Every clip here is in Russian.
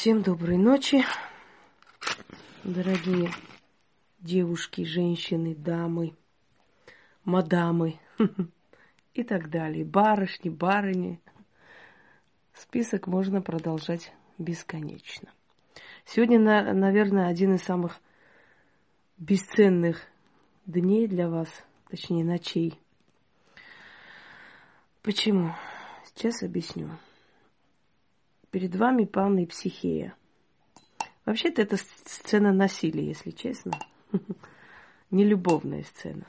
Всем доброй ночи, дорогие девушки, женщины, дамы, мадамы и так далее, барышни, барыни. Список можно продолжать бесконечно. Сегодня, наверное, один из самых бесценных дней для вас, точнее ночей. Почему? Сейчас объясню. Перед вами Павна и Психея. Вообще-то это сцена насилия, если честно. Не любовная сцена.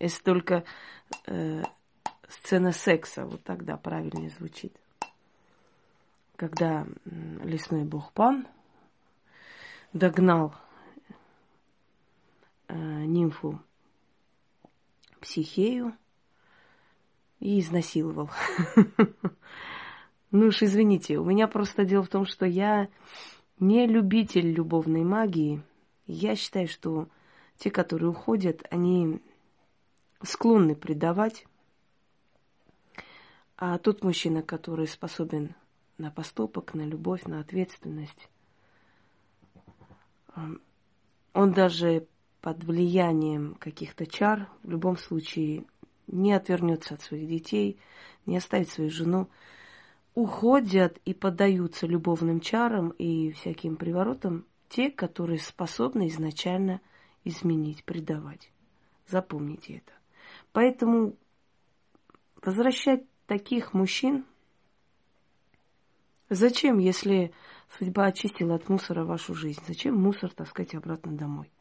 Если только э, сцена секса, вот тогда правильнее звучит. Когда лесной бог Пан догнал э, нимфу Психею и изнасиловал. Ну уж извините, у меня просто дело в том, что я не любитель любовной магии. Я считаю, что те, которые уходят, они склонны предавать. А тот мужчина, который способен на поступок, на любовь, на ответственность, он даже под влиянием каких-то чар в любом случае не отвернется от своих детей, не оставит свою жену уходят и поддаются любовным чарам и всяким приворотам те, которые способны изначально изменить, предавать. Запомните это. Поэтому возвращать таких мужчин зачем, если судьба очистила от мусора вашу жизнь? Зачем мусор таскать обратно домой?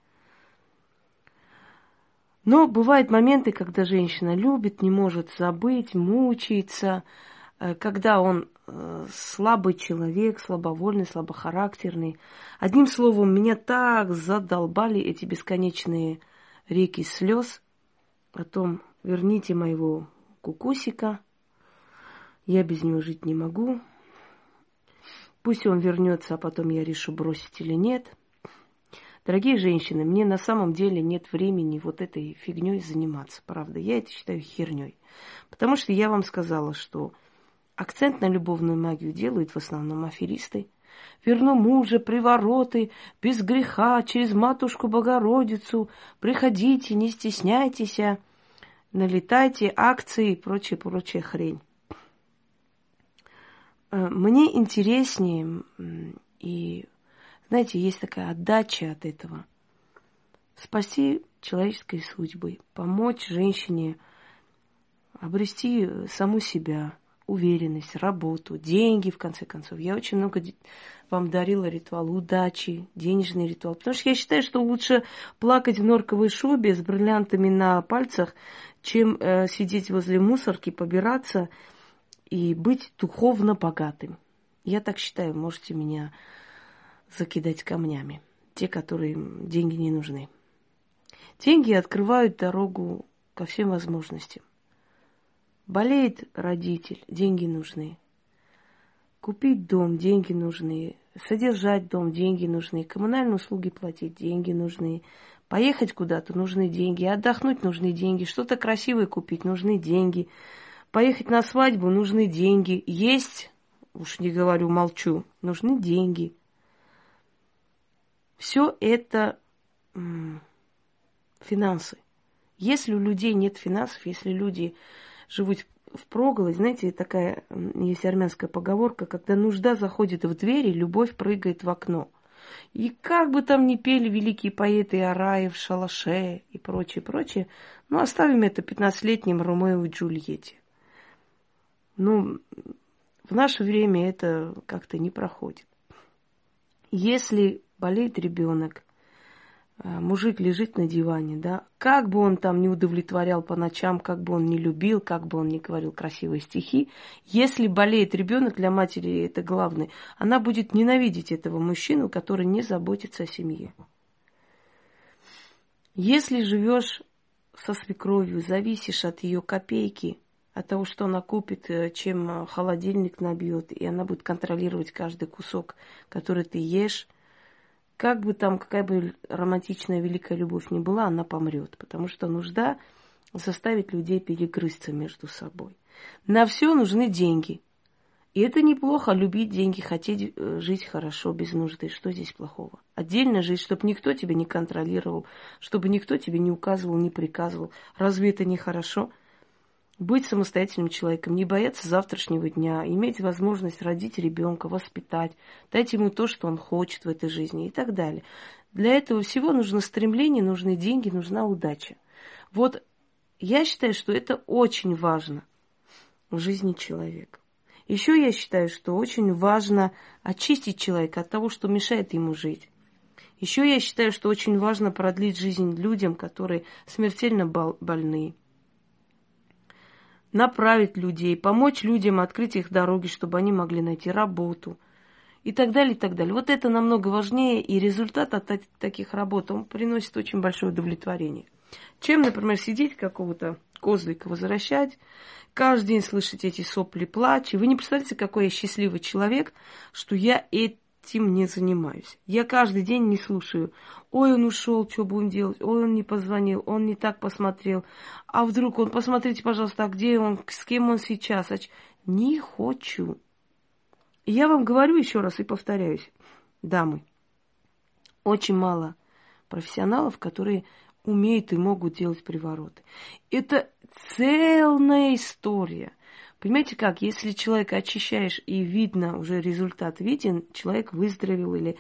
Но бывают моменты, когда женщина любит, не может забыть, мучается, когда он э, слабый человек, слабовольный, слабохарактерный. Одним словом, меня так задолбали эти бесконечные реки слез о том, верните моего кукусика, я без него жить не могу. Пусть он вернется, а потом я решу, бросить или нет. Дорогие женщины, мне на самом деле нет времени вот этой фигней заниматься, правда. Я это считаю херней. Потому что я вам сказала, что Акцент на любовную магию делают в основном аферисты. Верну мужа, привороты, без греха, через матушку Богородицу. Приходите, не стесняйтесь, а налетайте, акции и прочая-прочая хрень. Э, мне интереснее, и, знаете, есть такая отдача от этого. Спасти человеческой судьбы, помочь женщине обрести саму себя – уверенность, работу, деньги, в конце концов. Я очень много вам дарила ритуал удачи, денежный ритуал. Потому что я считаю, что лучше плакать в норковой шубе с бриллиантами на пальцах, чем э, сидеть возле мусорки, побираться и быть духовно богатым. Я так считаю, можете меня закидать камнями. Те, которые деньги не нужны. Деньги открывают дорогу ко всем возможностям. Болеет родитель, деньги нужны. Купить дом, деньги нужны. Содержать дом, деньги нужны. Коммунальные услуги платить, деньги нужны. Поехать куда-то нужны деньги. Отдохнуть нужны деньги. Что-то красивое купить нужны деньги. Поехать на свадьбу нужны деньги. Есть, уж не говорю, молчу, нужны деньги. Все это финансы. Если у людей нет финансов, если люди живут в проголодь. Знаете, такая есть армянская поговорка, когда нужда заходит в двери, любовь прыгает в окно. И как бы там ни пели великие поэты Араев, Шалаше и прочее, прочее, ну, оставим это 15-летним Ромео и Джульетте. Ну, в наше время это как-то не проходит. Если болеет ребенок, мужик лежит на диване, да, как бы он там не удовлетворял по ночам, как бы он не любил, как бы он не говорил красивые стихи, если болеет ребенок, для матери это главное, она будет ненавидеть этого мужчину, который не заботится о семье. Если живешь со свекровью, зависишь от ее копейки, от того, что она купит, э, чем э, холодильник набьет, и она будет контролировать каждый кусок, который ты ешь, как бы там, какая бы романтичная великая любовь ни была, она помрет, потому что нужда заставить людей перегрызться между собой. На все нужны деньги. И это неплохо, любить деньги, хотеть э, жить хорошо, без нужды. Что здесь плохого? Отдельно жить, чтобы никто тебя не контролировал, чтобы никто тебе не указывал, не приказывал. Разве это не хорошо? Быть самостоятельным человеком, не бояться завтрашнего дня, иметь возможность родить ребенка, воспитать, дать ему то, что он хочет в этой жизни и так далее. Для этого всего нужно стремление, нужны деньги, нужна удача. Вот я считаю, что это очень важно в жизни человека. Еще я считаю, что очень важно очистить человека от того, что мешает ему жить. Еще я считаю, что очень важно продлить жизнь людям, которые смертельно больны. Направить людей, помочь людям открыть их дороги, чтобы они могли найти работу и так далее, и так далее. Вот это намного важнее, и результат от таких работ, он приносит очень большое удовлетворение. Чем, например, сидеть какого-то козлика возвращать, каждый день слышать эти сопли, плач. И вы не представляете, какой я счастливый человек, что я этим не занимаюсь. Я каждый день не слушаю. Ой, он ушел, что будем делать? Ой, он не позвонил, он не так посмотрел. А вдруг он, посмотрите, пожалуйста, а где он, с кем он сейчас? Не хочу. Я вам говорю еще раз и повторяюсь, дамы, очень мало профессионалов, которые умеют и могут делать привороты. Это целая история. Понимаете как, если человека очищаешь и видно, уже результат виден, человек выздоровел или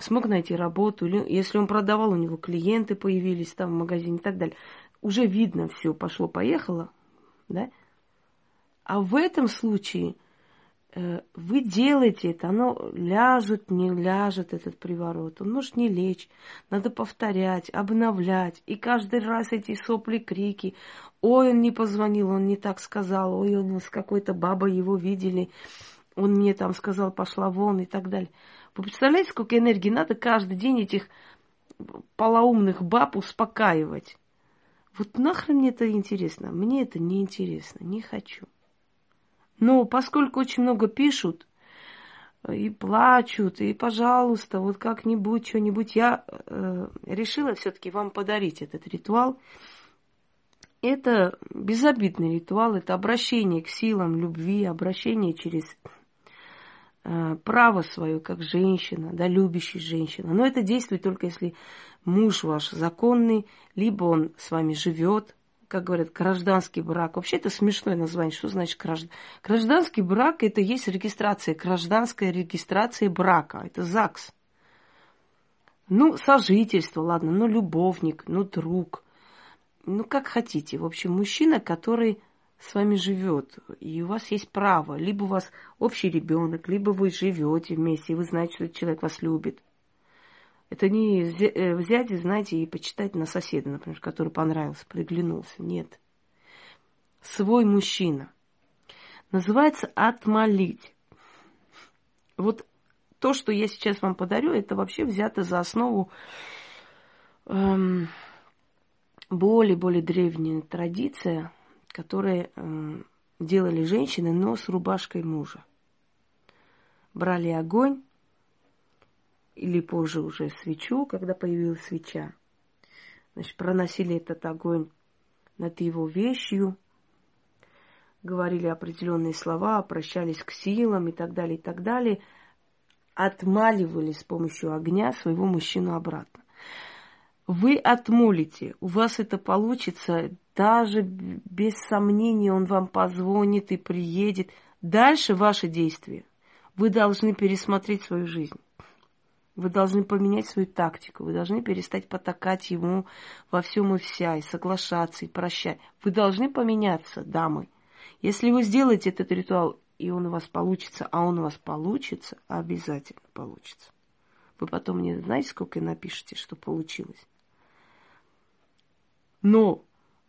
смог найти работу, или если он продавал, у него клиенты появились там в магазине и так далее, уже видно все, пошло-поехало, да? А в этом случае – вы делаете это, оно ляжет, не ляжет этот приворот. Он может не лечь. Надо повторять, обновлять. И каждый раз эти сопли, крики. Ой, он не позвонил, он не так сказал. Ой, он с какой-то бабой его видели. Он мне там сказал, пошла вон и так далее. Вы представляете, сколько энергии надо каждый день этих полоумных баб успокаивать? Вот нахрен мне это интересно? Мне это не интересно, не хочу. Но поскольку очень много пишут и плачут, и, пожалуйста, вот как-нибудь, что-нибудь, я э, решила все-таки вам подарить этот ритуал. Это безобидный ритуал, это обращение к силам любви, обращение через э, право свое, как женщина, да, любящая женщина. Но это действует только если муж ваш законный, либо он с вами живет, как говорят, гражданский брак. Вообще это смешное название. Что значит граждан... гражданский брак? Это есть регистрация, гражданская регистрация брака. Это ЗАГС. Ну, сожительство, ладно, ну, любовник, ну, друг. Ну, как хотите. В общем, мужчина, который с вами живет, и у вас есть право. Либо у вас общий ребенок, либо вы живете вместе, и вы знаете, что человек вас любит. Это не э, взять, знаете, и почитать на соседа, например, который понравился, приглянулся. Нет. Свой мужчина. Называется отмолить. Вот то, что я сейчас вам подарю, это вообще взято за основу эм, более-более древняя традиция, которую эм, делали женщины, но с рубашкой мужа. Брали огонь, или позже уже свечу, когда появилась свеча. Значит, проносили этот огонь над его вещью, говорили определенные слова, обращались к силам и так далее, и так далее, отмаливали с помощью огня своего мужчину обратно. Вы отмолите, у вас это получится, даже без сомнений он вам позвонит и приедет. Дальше ваши действия. Вы должны пересмотреть свою жизнь. Вы должны поменять свою тактику, вы должны перестать потакать ему во всем и вся, и соглашаться, и прощать. Вы должны поменяться, дамы. Если вы сделаете этот ритуал, и он у вас получится, а он у вас получится, обязательно получится. Вы потом мне знаете, сколько напишите, что получилось. Но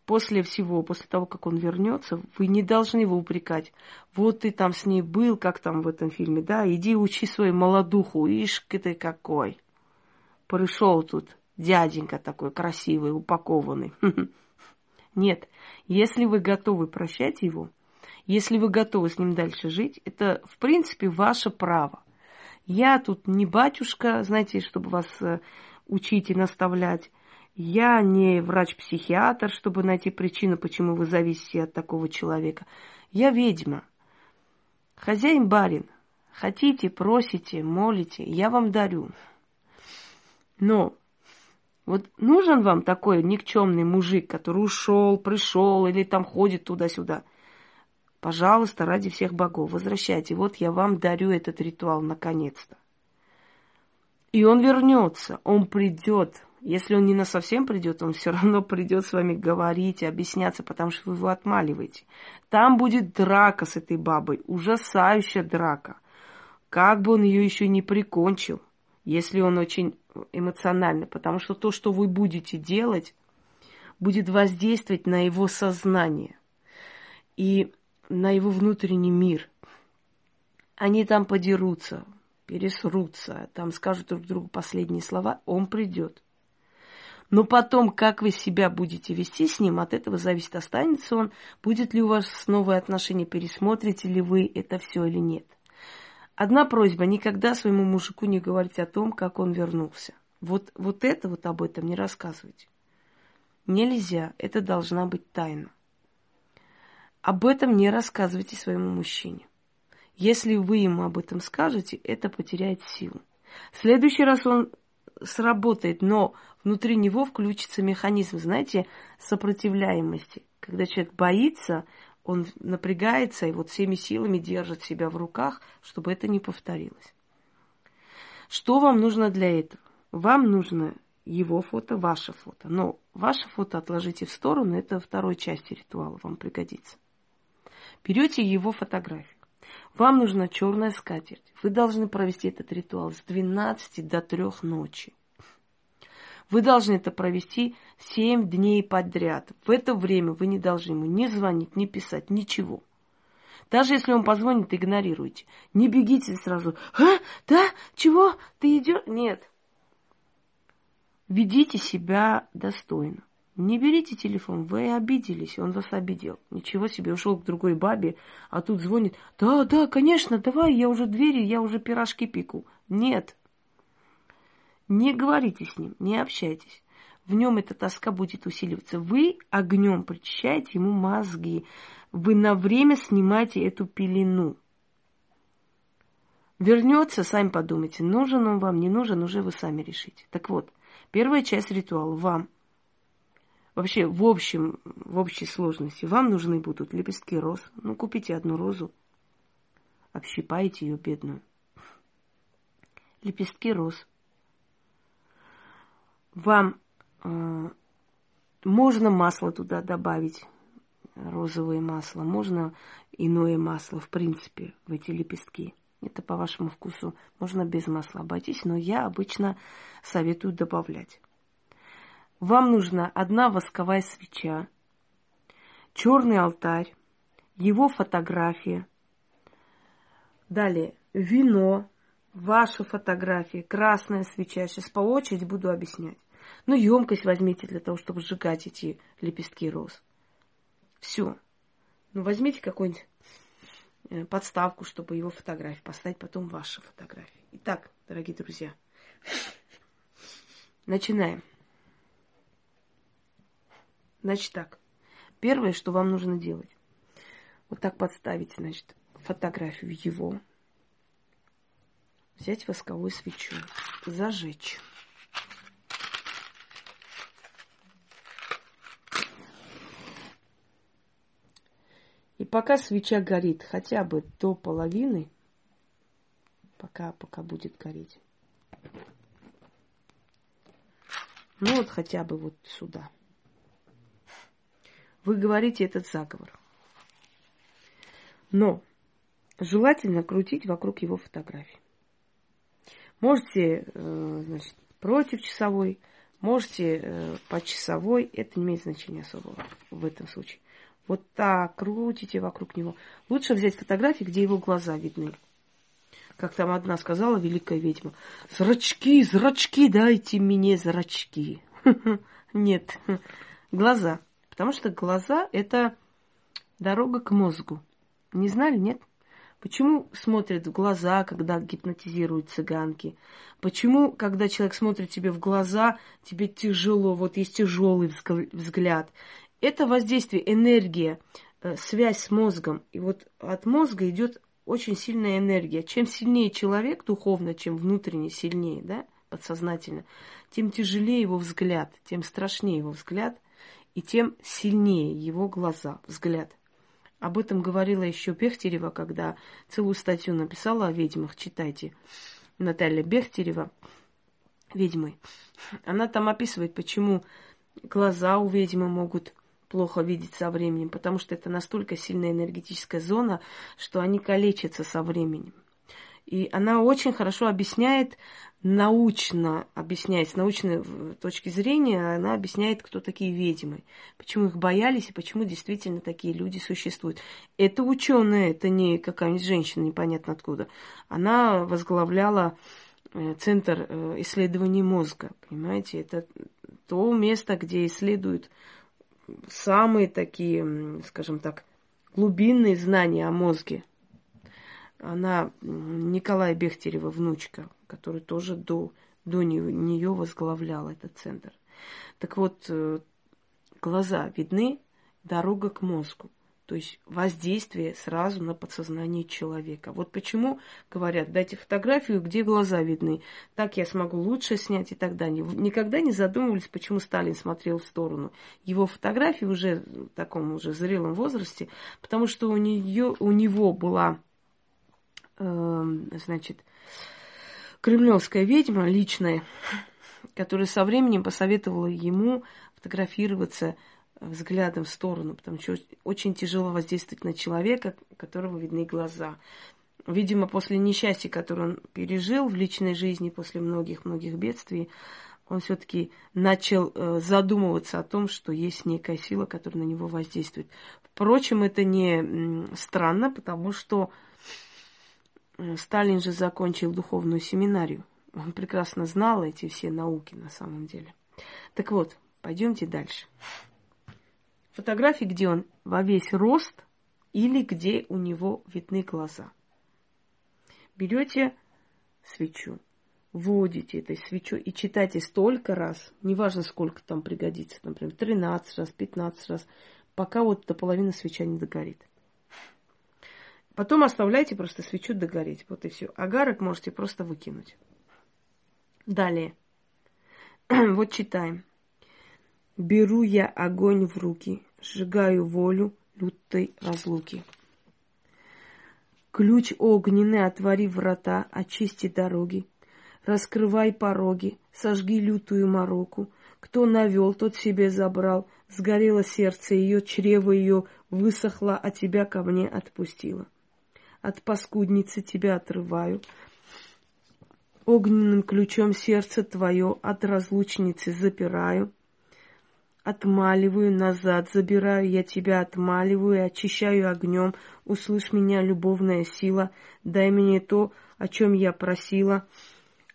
после всего, после того, как он вернется, вы не должны его упрекать. Вот ты там с ней был, как там в этом фильме, да, иди учи свою молодуху, ишь ты какой. Пришел тут дяденька такой красивый, упакованный. Нет, если вы готовы прощать его, если вы готовы с ним дальше жить, это, в принципе, ваше право. Я тут не батюшка, знаете, чтобы вас э, учить и наставлять. Я не врач-психиатр, чтобы найти причину, почему вы зависите от такого человека. Я ведьма. Хозяин барин, хотите, просите, молите, я вам дарю. Но вот нужен вам такой никчемный мужик, который ушел, пришел или там ходит туда-сюда. Пожалуйста, ради всех богов, возвращайте. Вот я вам дарю этот ритуал наконец-то. И он вернется, он придет. Если он не на совсем придет, он все равно придет с вами говорить, объясняться, потому что вы его отмаливаете. Там будет драка с этой бабой, ужасающая драка. Как бы он ее еще не прикончил, если он очень эмоционально, потому что то, что вы будете делать, будет воздействовать на его сознание и на его внутренний мир. Они там подерутся, пересрутся, там скажут друг другу последние слова, он придет. Но потом, как вы себя будете вести с ним, от этого зависит, останется он, будет ли у вас новые отношения, пересмотрите ли вы это все или нет. Одна просьба, никогда своему мужику не говорите о том, как он вернулся. Вот, вот это вот об этом не рассказывайте. Нельзя, это должна быть тайна. Об этом не рассказывайте своему мужчине. Если вы ему об этом скажете, это потеряет силу. В следующий раз он сработает, но внутри него включится механизм, знаете, сопротивляемости. Когда человек боится, он напрягается и вот всеми силами держит себя в руках, чтобы это не повторилось. Что вам нужно для этого? Вам нужно его фото, ваше фото. Но ваше фото отложите в сторону, это второй части ритуала вам пригодится. Берете его фотографию. Вам нужна черная скатерть. Вы должны провести этот ритуал с 12 до 3 ночи. Вы должны это провести 7 дней подряд. В это время вы не должны ему ни звонить, ни писать, ничего. Даже если он позвонит, игнорируйте. Не бегите сразу. А? Да? Чего? Ты идешь? Нет. Ведите себя достойно. Не берите телефон, вы обиделись, он вас обидел. Ничего себе, ушел к другой бабе, а тут звонит. Да, да, конечно, давай, я уже двери, я уже пирожки пеку. Нет. Не говорите с ним, не общайтесь. В нем эта тоска будет усиливаться. Вы огнем причащаете ему мозги. Вы на время снимаете эту пелену. Вернется, сами подумайте, нужен он вам, не нужен, уже вы сами решите. Так вот, Первая часть ритуала вам. Вообще, в общем, в общей сложности вам нужны будут лепестки роз. Ну, купите одну розу, общипайте ее бедную. Лепестки роз. Вам э, можно масло туда добавить, розовое масло, можно иное масло, в принципе, в эти лепестки. Это по вашему вкусу. Можно без масла обойтись, но я обычно советую добавлять. Вам нужна одна восковая свеча, черный алтарь, его фотография. Далее вино, ваша фотография, красная свеча. Сейчас по очереди буду объяснять. Ну, емкость возьмите для того, чтобы сжигать эти лепестки роз. Все. Ну, возьмите какой-нибудь Э, подставку, чтобы его фотографии поставить, потом ваши фотографии. Итак, дорогие друзья, начинаем. Значит так, первое, что вам нужно делать, вот так подставить, значит, фотографию его, взять восковую свечу, зажечь. И пока свеча горит хотя бы до половины, пока, пока будет гореть, ну вот хотя бы вот сюда, вы говорите этот заговор. Но желательно крутить вокруг его фотографии. Можете, э, значит, против часовой, можете э, по часовой, это не имеет значения особого в этом случае. Вот так крутите вокруг него. Лучше взять фотографии, где его глаза видны. Как там одна сказала великая ведьма. Зрачки, зрачки, дайте мне зрачки. Нет, глаза. Потому что глаза – это дорога к мозгу. Не знали, нет? Почему смотрят в глаза, когда гипнотизируют цыганки? Почему, когда человек смотрит тебе в глаза, тебе тяжело, вот есть тяжелый взгляд? Это воздействие, энергия, э, связь с мозгом. И вот от мозга идет очень сильная энергия. Чем сильнее человек духовно, чем внутренне сильнее, да, подсознательно, тем тяжелее его взгляд, тем страшнее его взгляд, и тем сильнее его глаза, взгляд. Об этом говорила еще Бехтерева, когда целую статью написала о ведьмах. Читайте. Наталья Бехтерева, ведьмы. Она там описывает, почему глаза у ведьмы могут плохо видеть со временем, потому что это настолько сильная энергетическая зона, что они калечатся со временем. И она очень хорошо объясняет, научно объясняет, с научной точки зрения, она объясняет, кто такие ведьмы, почему их боялись и почему действительно такие люди существуют. Это ученая, это не какая-нибудь женщина, непонятно откуда. Она возглавляла э, Центр э, исследований мозга, понимаете, это то место, где исследуют самые такие, скажем так, глубинные знания о мозге она Николая Бехтерева внучка, который тоже до, до нее возглавлял этот центр. Так вот, э, глаза видны, дорога к мозгу. То есть воздействие сразу на подсознание человека. Вот почему говорят, дайте фотографию, где глаза видны. Так я смогу лучше снять и так далее. Никогда не задумывались, почему Сталин смотрел в сторону. Его фотографии уже в таком уже зрелом возрасте, потому что у, нее, у него была значит, кремлевская ведьма личная, которая со временем посоветовала ему фотографироваться взглядом в сторону, потому что очень тяжело воздействовать на человека, которого видны глаза. Видимо, после несчастья, которое он пережил в личной жизни, после многих-многих бедствий, он все-таки начал э, задумываться о том, что есть некая сила, которая на него воздействует. Впрочем, это не странно, потому что Сталин же закончил духовную семинарию. Он прекрасно знал эти все науки на самом деле. Так вот, пойдемте дальше. Фотографии, где он во весь рост или где у него видны глаза. Берете свечу, вводите этой свечу и читайте столько раз, неважно сколько там пригодится, например, 13 раз, 15 раз, пока вот до половины свеча не догорит. Потом оставляйте просто свечу догореть. Вот и все. Агарок можете просто выкинуть. Далее. вот читаем. Беру я огонь в руки, сжигаю волю лютой разлуки. Ключ огненный, отвори врата, очисти дороги. Раскрывай пороги, сожги лютую мороку. Кто навел, тот себе забрал. Сгорело сердце ее, чрево ее высохло, а тебя ко мне отпустила от паскудницы тебя отрываю. Огненным ключом сердце твое от разлучницы запираю. Отмаливаю назад, забираю я тебя, отмаливаю, очищаю огнем. Услышь меня, любовная сила, дай мне то, о чем я просила.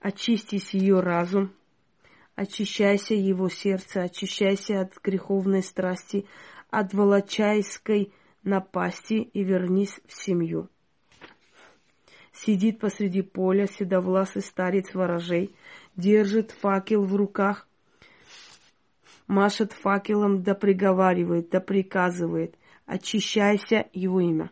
Очистись ее разум, очищайся его сердце, очищайся от греховной страсти, от волочайской напасти и вернись в семью. Сидит посреди поля седовласый старец ворожей, держит факел в руках, машет факелом, да приговаривает, да приказывает, очищайся его имя.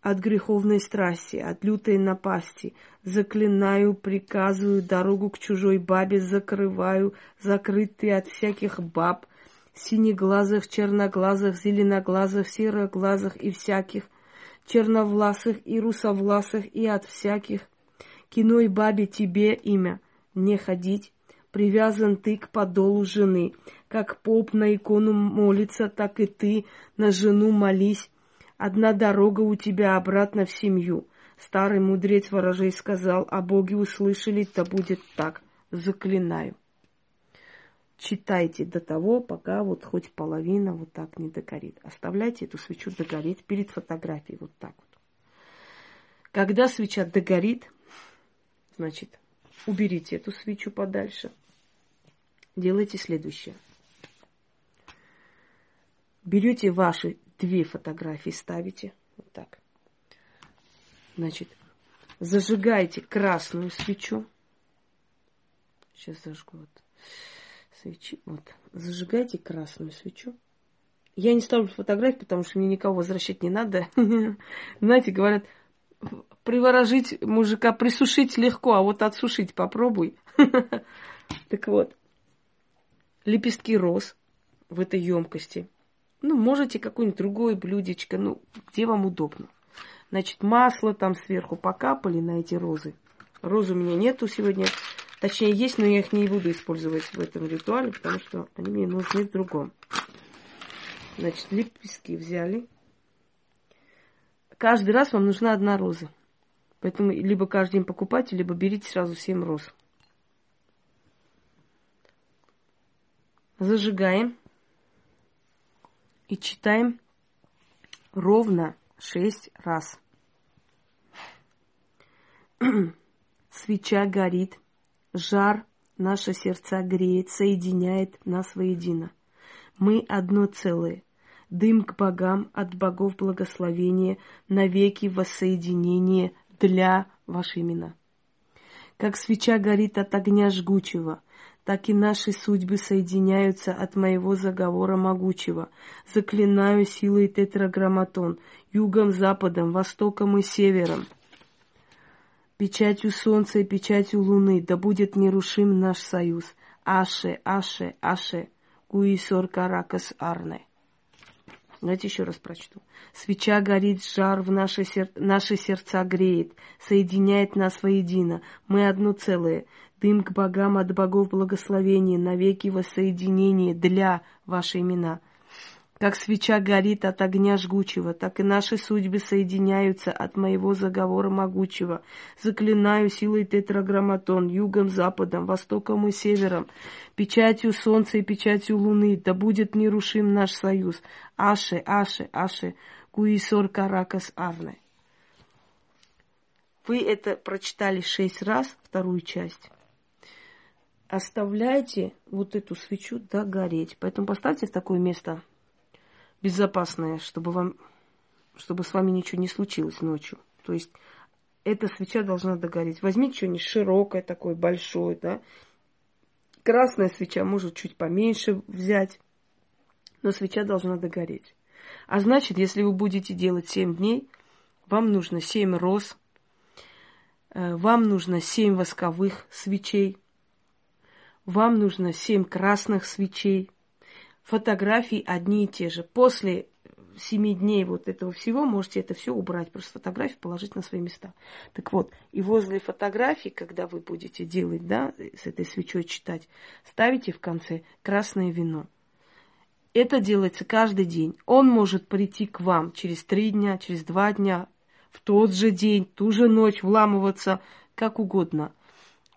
От греховной страсти, от лютой напасти, заклинаю, приказываю, дорогу к чужой бабе закрываю, закрытый от всяких баб, синеглазых, черноглазых, зеленоглазых, сероглазых и всяких, черновласых и русовласых и от всяких. Киной бабе тебе имя не ходить, привязан ты к подолу жены. Как поп на икону молится, так и ты на жену молись. Одна дорога у тебя обратно в семью. Старый мудрец ворожей сказал, а боги услышали, то будет так. Заклинаю читайте до того, пока вот хоть половина вот так не догорит. Оставляйте эту свечу догореть перед фотографией вот так вот. Когда свеча догорит, значит, уберите эту свечу подальше. Делайте следующее. Берете ваши две фотографии, ставите вот так. Значит, зажигаете красную свечу. Сейчас зажгу вот свечи. Вот. Зажигайте красную свечу. Я не ставлю фотографии, потому что мне никого возвращать не надо. Знаете, говорят, приворожить мужика, присушить легко, а вот отсушить попробуй. Так вот, лепестки роз в этой емкости. Ну, можете какое-нибудь другое блюдечко, ну, где вам удобно. Значит, масло там сверху покапали на эти розы. Роз у меня нету сегодня. Точнее, есть, но я их не буду использовать в этом ритуале, потому что они мне нужны в другом. Значит, лепестки взяли. Каждый раз вам нужна одна роза. Поэтому либо каждый день покупайте, либо берите сразу 7 роз. Зажигаем и читаем ровно 6 раз. Свеча горит, жар наше сердца греет, соединяет нас воедино. Мы одно целое. Дым к богам от богов благословения, навеки воссоединение для ваши имена. Как свеча горит от огня жгучего, так и наши судьбы соединяются от моего заговора могучего. Заклинаю силой тетраграмматон, югом, западом, востоком и севером. Печатью солнца и печатью луны, да будет нерушим наш союз. Аше, Аше, Аше, Куисор Каракас Арне. Давайте еще раз прочту. Свеча горит, жар в наши, сер... наши сердца греет, соединяет нас воедино. Мы одно целое. Дым к богам от богов благословения, навеки воссоединение для ваши имена. Как свеча горит от огня жгучего, так и наши судьбы соединяются от моего заговора могучего. Заклинаю силой тетраграмматон, югом, западом, востоком и севером, печатью солнца и печатью луны, да будет нерушим наш союз. Аше, Аше, Аше, Куисор Каракас Арне. Вы это прочитали шесть раз, вторую часть. Оставляйте вот эту свечу догореть. Поэтому поставьте в такое место, безопасное, чтобы вам, чтобы с вами ничего не случилось ночью. То есть эта свеча должна догореть. Возьмите что-нибудь широкое такое, большое, да. Красная свеча может чуть поменьше взять, но свеча должна догореть. А значит, если вы будете делать 7 дней, вам нужно 7 роз, э, вам нужно 7 восковых свечей, вам нужно 7 красных свечей, фотографии одни и те же. После семи дней вот этого всего можете это все убрать, просто фотографии положить на свои места. Так вот, и возле фотографий, когда вы будете делать, да, с этой свечой читать, ставите в конце красное вино. Это делается каждый день. Он может прийти к вам через три дня, через два дня, в тот же день, ту же ночь, вламываться, как угодно.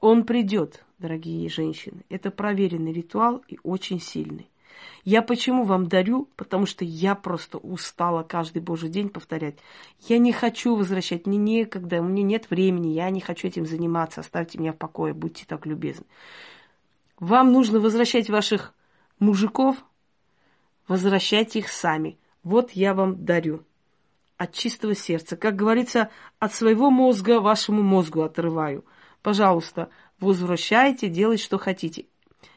Он придет, дорогие женщины. Это проверенный ритуал и очень сильный. Я почему вам дарю? Потому что я просто устала каждый божий день повторять. Я не хочу возвращать, мне некогда, у меня нет времени, я не хочу этим заниматься, оставьте меня в покое, будьте так любезны. Вам нужно возвращать ваших мужиков, возвращайте их сами. Вот я вам дарю. От чистого сердца. Как говорится, от своего мозга вашему мозгу отрываю. Пожалуйста, возвращайте, делайте, что хотите.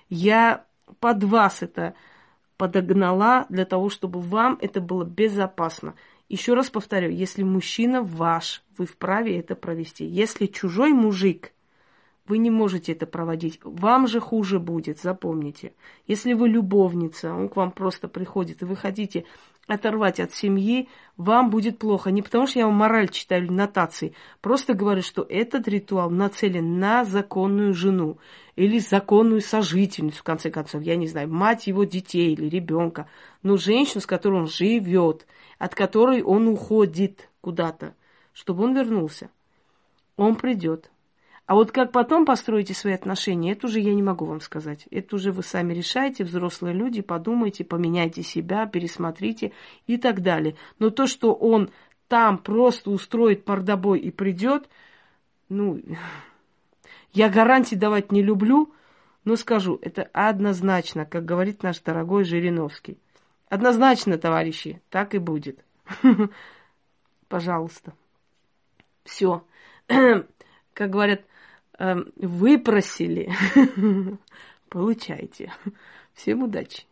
Я под вас это подогнала для того, чтобы вам это было безопасно. Еще раз повторю, если мужчина ваш, вы вправе это провести. Если чужой мужик, вы не можете это проводить. Вам же хуже будет, запомните. Если вы любовница, он к вам просто приходит, и вы хотите оторвать от семьи, вам будет плохо. Не потому что я вам мораль читаю или нотации, просто говорю, что этот ритуал нацелен на законную жену или законную сожительницу, в конце концов, я не знаю, мать его детей или ребенка, но женщину, с которой он живет, от которой он уходит куда-то, чтобы он вернулся. Он придет. А вот как потом построите свои отношения, это уже я не могу вам сказать. Это уже вы сами решаете, взрослые люди, подумайте, поменяйте себя, пересмотрите и так далее. Но то, что он там просто устроит мордобой и придет, ну, я гарантии давать не люблю, но скажу, это однозначно, как говорит наш дорогой Жириновский. Однозначно, товарищи, так и будет. Пожалуйста. Все. Как говорят, выпросили. Получайте. Всем удачи.